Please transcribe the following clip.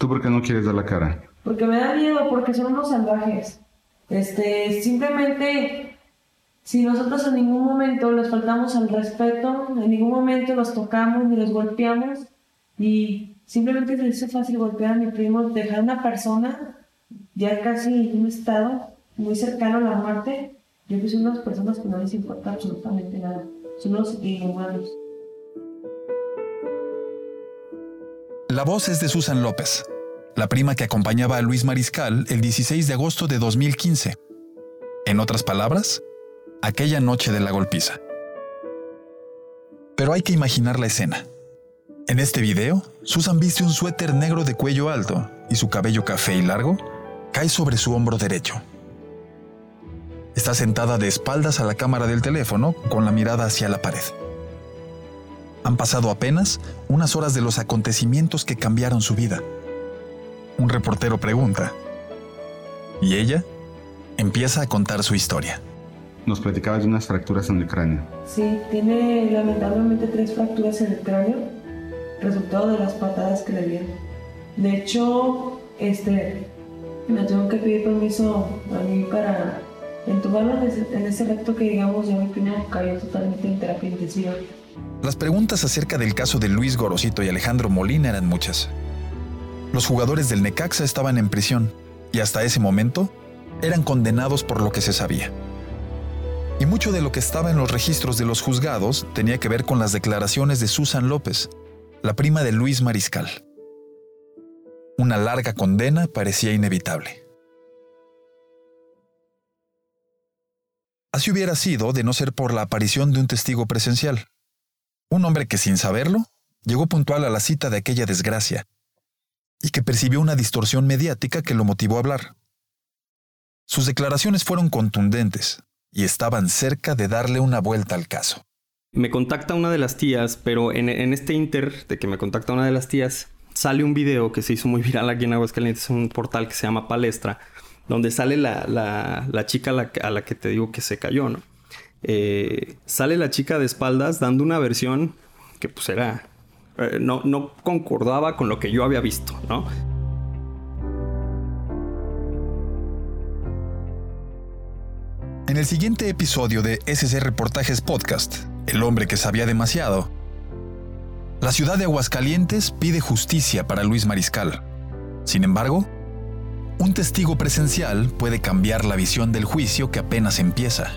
¿Tú por qué no quieres dar la cara? Porque me da miedo, porque son unos salvajes. Este, simplemente, si nosotros en ningún momento les faltamos al respeto, en ningún momento los tocamos ni los golpeamos, y simplemente se hizo fácil golpear a mi primo, dejar a una persona ya casi en un estado muy cercano a la muerte, yo creo que son unas personas que no les importa absolutamente nada, son los inhumanos. La voz es de Susan López, la prima que acompañaba a Luis Mariscal el 16 de agosto de 2015. En otras palabras, aquella noche de la golpiza. Pero hay que imaginar la escena. En este video, Susan viste un suéter negro de cuello alto y su cabello café y largo cae sobre su hombro derecho. Está sentada de espaldas a la cámara del teléfono con la mirada hacia la pared. Han pasado apenas unas horas de los acontecimientos que cambiaron su vida. Un reportero pregunta. Y ella empieza a contar su historia. Nos platicabas de unas fracturas en el cráneo. Sí, tiene lamentablemente tres fracturas en el cráneo, resultado de las patadas que le dieron. De hecho, este, me tengo que pedir permiso a mí para entubarlo en ese, en ese recto que digamos ya mi primo cayó totalmente en terapia intensiva. Las preguntas acerca del caso de Luis Gorosito y Alejandro Molina eran muchas. Los jugadores del Necaxa estaban en prisión y hasta ese momento eran condenados por lo que se sabía. Y mucho de lo que estaba en los registros de los juzgados tenía que ver con las declaraciones de Susan López, la prima de Luis Mariscal. Una larga condena parecía inevitable. Así hubiera sido de no ser por la aparición de un testigo presencial. Un hombre que sin saberlo llegó puntual a la cita de aquella desgracia y que percibió una distorsión mediática que lo motivó a hablar. Sus declaraciones fueron contundentes y estaban cerca de darle una vuelta al caso. Me contacta una de las tías, pero en, este inter de que me contacta una de las tías, sale un video que se hizo muy viral aquí en Aguascalientes, un portal que se llama Palestra, donde sale la, chica a la, que te digo que se cayó, ¿no? Eh, sale la chica de espaldas dando una versión que pues era... Eh, no, no concordaba con lo que yo había visto, ¿no? En el siguiente episodio de SC Reportajes Podcast, El hombre que sabía demasiado, la ciudad de Aguascalientes pide justicia para Luis Mariscal. Sin embargo, un testigo presencial puede cambiar la visión del juicio que apenas empieza.